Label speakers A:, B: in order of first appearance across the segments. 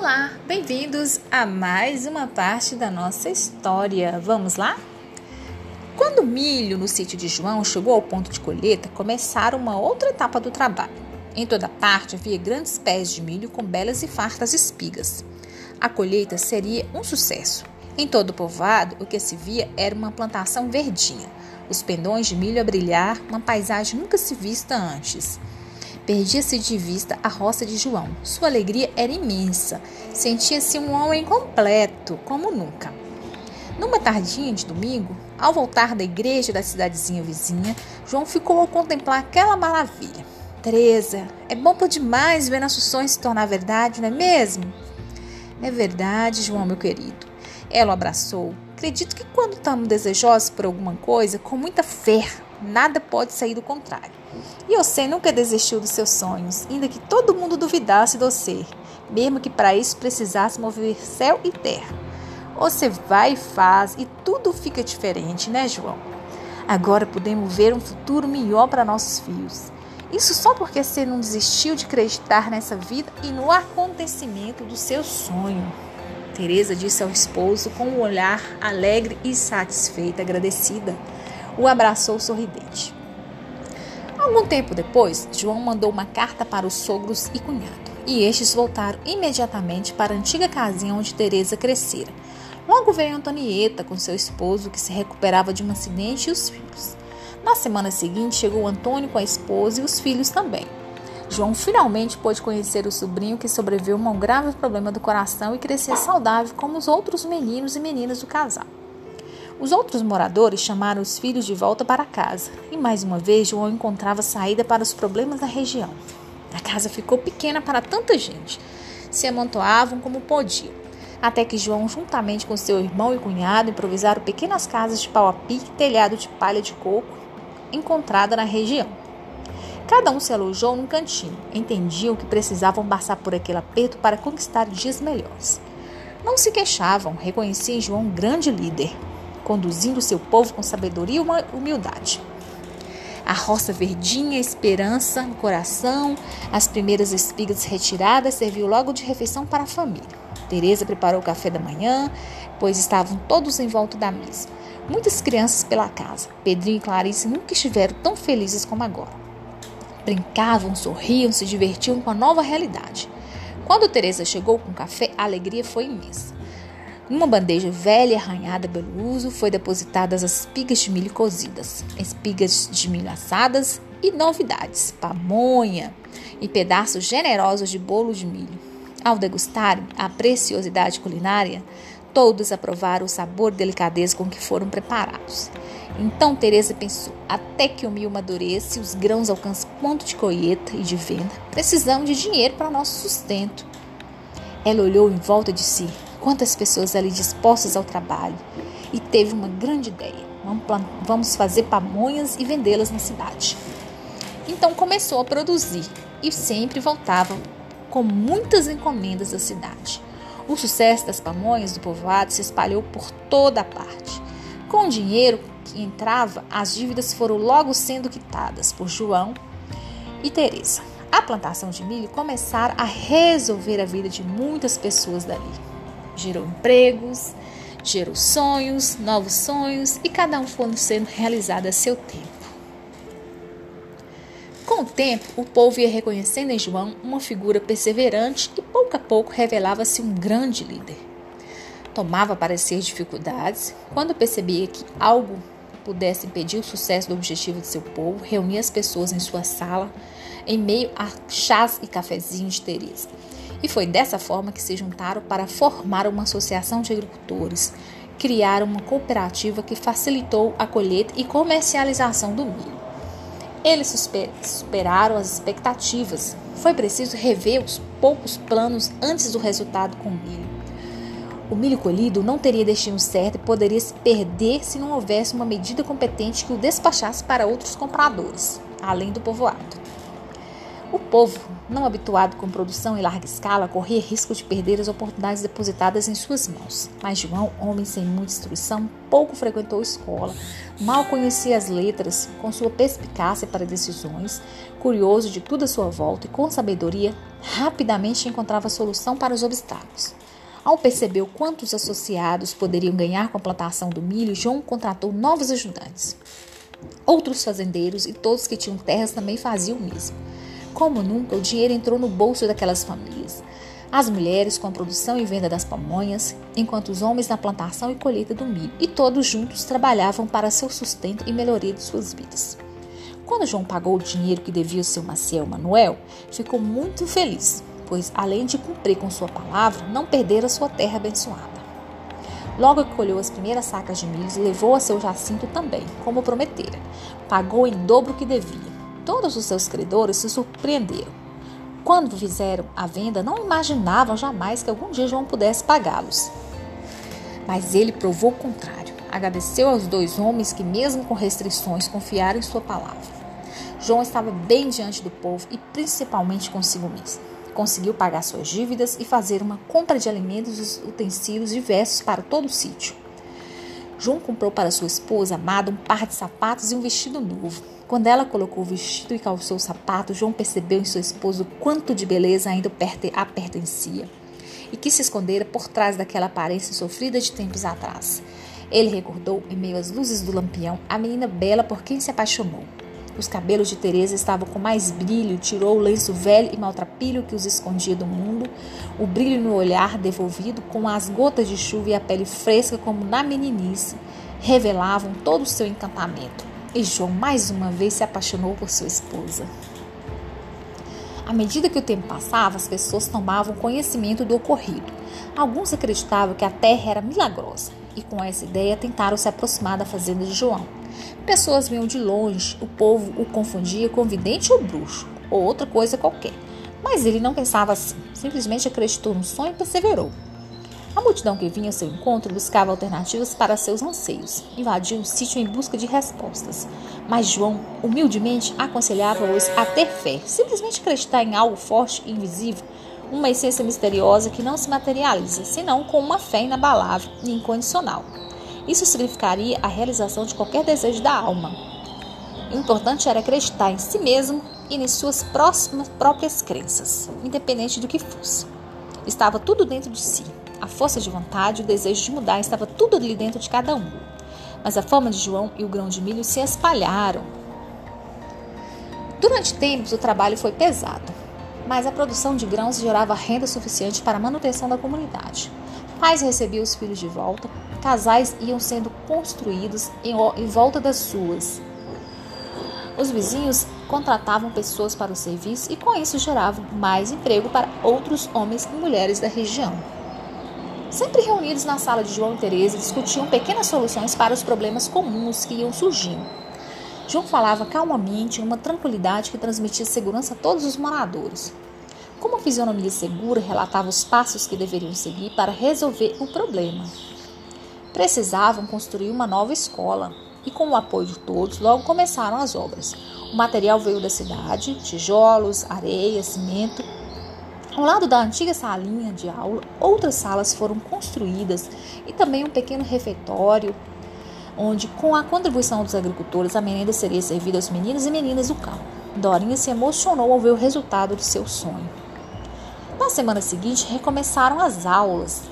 A: Olá, bem-vindos a mais uma parte da nossa história. Vamos lá? Quando o milho no sítio de João chegou ao ponto de colheita, começaram uma outra etapa do trabalho. Em toda parte havia grandes pés de milho com belas e fartas espigas. A colheita seria um sucesso. Em todo o povoado, o que se via era uma plantação verdinha, os pendões de milho a brilhar, uma paisagem nunca se vista antes. Perdia-se de vista a roça de João. Sua alegria era imensa. Sentia-se um homem completo, como nunca. Numa tardinha de domingo, ao voltar da igreja da cidadezinha vizinha, João ficou a contemplar aquela maravilha. Teresa, é bom por demais ver nossos sonhos se tornar verdade, não é mesmo? É verdade, João, meu querido. Ela o abraçou. Acredito que quando estamos desejosos por alguma coisa, com muita fé, nada pode sair do contrário. E você nunca desistiu dos seus sonhos, ainda que todo mundo duvidasse de você, mesmo que para isso precisasse mover céu e terra. Você vai e faz e tudo fica diferente, né, João? Agora podemos ver um futuro melhor para nossos filhos. Isso só porque você não desistiu de acreditar nessa vida e no acontecimento do seu sonho. Teresa disse ao esposo com um olhar alegre e satisfeita, agradecida o abraçou sorridente. Algum tempo depois, João mandou uma carta para os sogros e cunhado, e estes voltaram imediatamente para a antiga casinha onde Teresa crescera. Logo veio Antonieta com seu esposo, que se recuperava de um acidente, e os filhos. Na semana seguinte, chegou Antônio com a esposa e os filhos também. João finalmente pôde conhecer o sobrinho que sobreviveu a um grave problema do coração e crescer saudável como os outros meninos e meninas do casal. Os outros moradores chamaram os filhos de volta para casa e mais uma vez João encontrava saída para os problemas da região. A casa ficou pequena para tanta gente. Se amontoavam como podiam. Até que João, juntamente com seu irmão e cunhado, improvisaram pequenas casas de pau a pique e telhado de palha de coco encontrada na região. Cada um se alojou num cantinho. Entendiam que precisavam passar por aquele aperto para conquistar dias melhores. Não se queixavam, reconheciam em João um grande líder, conduzindo seu povo com sabedoria e humildade. A roça verdinha, a esperança no coração, as primeiras espigas retiradas serviu logo de refeição para a família. Teresa preparou o café da manhã, pois estavam todos em volta da mesa. Muitas crianças pela casa. Pedrinho e Clarice nunca estiveram tão felizes como agora. Brincavam, sorriam, se divertiam com a nova realidade. Quando Teresa chegou com o café, a alegria foi imensa. Numa bandeja velha arranhada pelo uso, foi depositadas as espigas de milho cozidas, espigas de milho assadas e novidades, pamonha e pedaços generosos de bolo de milho. Ao degustarem a preciosidade culinária, todos aprovaram o sabor e delicadeza com que foram preparados. Então Teresa pensou: até que o milho amadureça e os grãos alcancem ponto de colheita e de venda, precisamos de dinheiro para nosso sustento. Ela olhou em volta de si, quantas pessoas ali dispostas ao trabalho, e teve uma grande ideia. Vamos fazer pamonhas e vendê-las na cidade. Então começou a produzir e sempre voltava com muitas encomendas da cidade. O sucesso das pamonhas do povoado se espalhou por toda a parte. Com o dinheiro que entrava, as dívidas foram logo sendo quitadas por João e Teresa. A plantação de milho começara a resolver a vida de muitas pessoas dali gerou empregos, gerou sonhos, novos sonhos e cada um foi sendo realizado a seu tempo. Com o tempo, o povo ia reconhecendo em João uma figura perseverante e pouco a pouco revelava-se um grande líder. Tomava parecer dificuldades, quando percebia que algo pudesse impedir o sucesso do objetivo de seu povo, reunia as pessoas em sua sala, em meio a chás e cafezinhos de Teresa e foi dessa forma que se juntaram para formar uma associação de agricultores, criaram uma cooperativa que facilitou a colheita e comercialização do milho. Eles superaram as expectativas. Foi preciso rever os poucos planos antes do resultado com o milho. O milho colhido não teria destino certo e poderia se perder se não houvesse uma medida competente que o despachasse para outros compradores, além do povoado. O povo, não habituado com produção em larga escala, corria risco de perder as oportunidades depositadas em suas mãos. Mas João, homem sem muita instrução, pouco frequentou escola, mal conhecia as letras, com sua perspicácia para decisões, curioso de tudo à sua volta e com sabedoria, rapidamente encontrava solução para os obstáculos. Ao perceber quantos associados poderiam ganhar com a plantação do milho, João contratou novos ajudantes. Outros fazendeiros e todos que tinham terras também faziam o mesmo. Como nunca, o dinheiro entrou no bolso daquelas famílias. As mulheres com a produção e venda das pamonhas, enquanto os homens na plantação e colheita do milho, e todos juntos trabalhavam para seu sustento e melhoria de suas vidas. Quando João pagou o dinheiro que devia ao seu Maciel Manuel, ficou muito feliz, pois além de cumprir com sua palavra, não perdera sua terra abençoada. Logo que colheu as primeiras sacas de milho, levou a seu Jacinto também, como prometera. Pagou em dobro o que devia. Todos os seus credores se surpreenderam. Quando fizeram a venda, não imaginavam jamais que algum dia João pudesse pagá-los. Mas ele provou o contrário. Agradeceu aos dois homens que, mesmo com restrições, confiaram em sua palavra. João estava bem diante do povo e principalmente consigo mesmo. Conseguiu pagar suas dívidas e fazer uma compra de alimentos e utensílios diversos para todo o sítio. João comprou para sua esposa amada um par de sapatos e um vestido novo. Quando ela colocou o vestido e calçou o sapato, João percebeu em seu esposo quanto de beleza ainda a pertencia e que se escondera por trás daquela aparência sofrida de tempos atrás. Ele recordou, em meio às luzes do lampião, a menina bela por quem se apaixonou. Os cabelos de Teresa estavam com mais brilho, tirou o lenço velho e maltrapilho que os escondia do mundo, o brilho no olhar devolvido com as gotas de chuva e a pele fresca como na meninice, revelavam todo o seu encantamento. E João mais uma vez se apaixonou por sua esposa. À medida que o tempo passava, as pessoas tomavam conhecimento do ocorrido. Alguns acreditavam que a terra era milagrosa e, com essa ideia, tentaram se aproximar da fazenda de João. Pessoas vinham de longe, o povo o confundia com vidente ou bruxo, ou outra coisa qualquer. Mas ele não pensava assim, simplesmente acreditou no sonho e perseverou. A multidão que vinha ao seu encontro buscava alternativas para seus anseios, invadia o sítio em busca de respostas. Mas João, humildemente, aconselhava-os a ter fé, simplesmente acreditar em algo forte e invisível, uma essência misteriosa que não se materializa, senão com uma fé inabalável e incondicional. Isso significaria a realização de qualquer desejo da alma. O importante era acreditar em si mesmo e em suas próximas próprias crenças, independente do que fosse. Estava tudo dentro de si. A força de vontade, o desejo de mudar estava tudo ali dentro de cada um. Mas a fama de João e o grão de milho se espalharam. Durante tempos, o trabalho foi pesado, mas a produção de grãos gerava renda suficiente para a manutenção da comunidade. Pais recebiam os filhos de volta, casais iam sendo construídos em, volta das suas. Os vizinhos contratavam pessoas para o serviço e com isso geravam mais emprego para outros homens e mulheres da região. Sempre reunidos na sala de João e Teresa, discutiam pequenas soluções para os problemas comuns que iam surgindo. João falava calmamente, uma tranquilidade que transmitia segurança a todos os moradores. Com uma fisionomia segura, relatava os passos que deveriam seguir para resolver o problema. Precisavam construir uma nova escola e, com o apoio de todos, logo começaram as obras. O material veio da cidade: tijolos, areia, cimento ao lado da antiga salinha de aula, outras salas foram construídas e também um pequeno refeitório, onde, com a contribuição dos agricultores, a merenda seria servida aos meninos e meninas do campo. Dorinha se emocionou ao ver o resultado de seu sonho. Na semana seguinte, recomeçaram as aulas.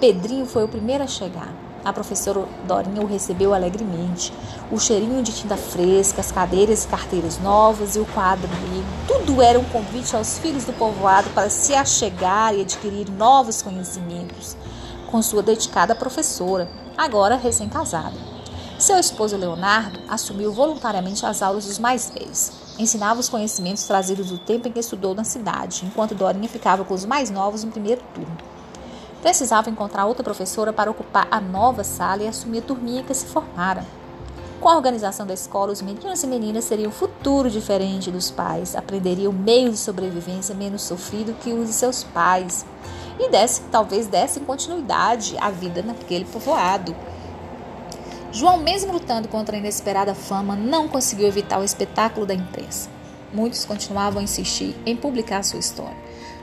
A: Pedrinho foi o primeiro a chegar. A professora Dorinha o recebeu alegremente. O cheirinho de tinta fresca, as cadeiras e carteiras novas e o quadro negro. Tudo era um convite aos filhos do povoado para se achegar e adquirir novos conhecimentos. Com sua dedicada professora, agora recém-casada. Seu esposo Leonardo assumiu voluntariamente as aulas dos mais velhos. Ensinava os conhecimentos trazidos do tempo em que estudou na cidade, enquanto Dorinha ficava com os mais novos no primeiro turno. Precisava encontrar outra professora para ocupar a nova sala e assumir a turminha que se formara. Com a organização da escola, os meninos e meninas teriam um futuro diferente dos pais, aprenderiam meios de sobrevivência menos sofrido que os de seus pais e desse, talvez dessem continuidade à vida naquele povoado. João, mesmo lutando contra a inesperada fama, não conseguiu evitar o espetáculo da imprensa. muitos continuavam a insistir em publicar sua história.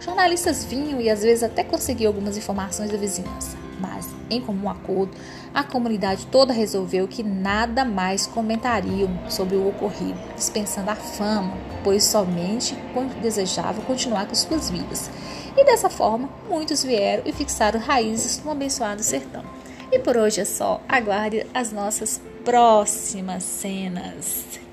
A: Jornalistas vinham e às vezes até conseguiam algumas informações da vizinhança, mas, em comum acordo, a comunidade toda resolveu que nada mais comentariam sobre o ocorrido, dispensando a fama, pois somente desejavam continuar com suas vidas. E dessa forma, muitos vieram e fixaram raízes no abençoado sertão. E por hoje é só. Aguarde as nossas próximas cenas.